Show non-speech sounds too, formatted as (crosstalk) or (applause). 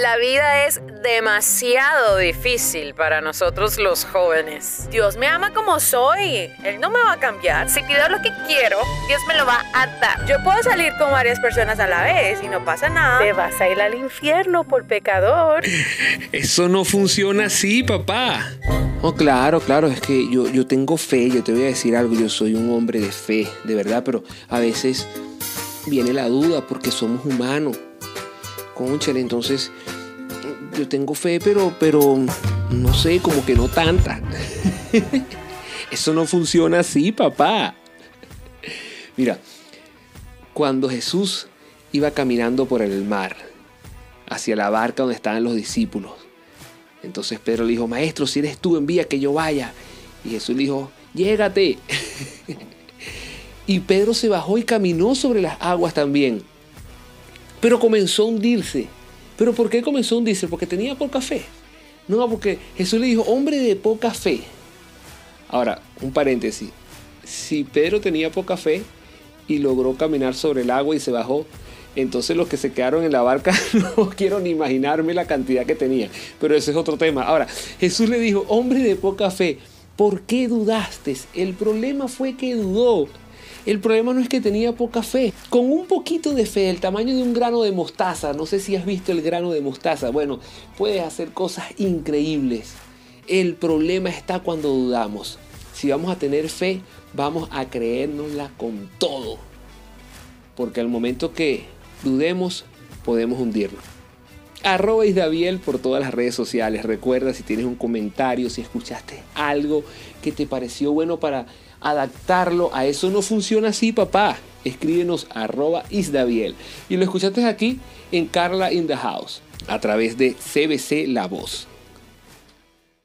La vida es demasiado difícil para nosotros los jóvenes. Dios me ama como soy. Él no me va a cambiar. Si pido lo que quiero, Dios me lo va a dar. Yo puedo salir con varias personas a la vez y no pasa nada. Te vas a ir al infierno por pecador. Eso no funciona así, papá. Oh, claro, claro, es que yo, yo tengo fe, yo te voy a decir algo, yo soy un hombre de fe, de verdad, pero a veces viene la duda porque somos humanos. Conchale, entonces yo tengo fe, pero, pero no sé, como que no tanta. (laughs) Eso no funciona así, papá. Mira, cuando Jesús iba caminando por el mar, hacia la barca donde estaban los discípulos, entonces Pedro le dijo, maestro, si eres tú, envía que yo vaya. Y Jesús le dijo, llégate. (laughs) y Pedro se bajó y caminó sobre las aguas también pero comenzó a hundirse. ¿Pero por qué comenzó a hundirse? Porque tenía poca fe. No, porque Jesús le dijo, hombre de poca fe. Ahora, un paréntesis. Si Pedro tenía poca fe y logró caminar sobre el agua y se bajó, entonces los que se quedaron en la barca (laughs) no quiero ni imaginarme la cantidad que tenía. Pero ese es otro tema. Ahora, Jesús le dijo, hombre de poca fe, ¿por qué dudaste? El problema fue que dudó. El problema no es que tenía poca fe. Con un poquito de fe, el tamaño de un grano de mostaza, no sé si has visto el grano de mostaza, bueno, puedes hacer cosas increíbles. El problema está cuando dudamos. Si vamos a tener fe, vamos a creérnosla con todo. Porque al momento que dudemos, podemos hundirnos. Arroba Isdaviel por todas las redes sociales. Recuerda si tienes un comentario, si escuchaste algo que te pareció bueno para adaptarlo a eso no funciona así, papá. Escríbenos arroba isdaviel. Y lo escuchaste aquí en Carla in the House, a través de CBC La Voz.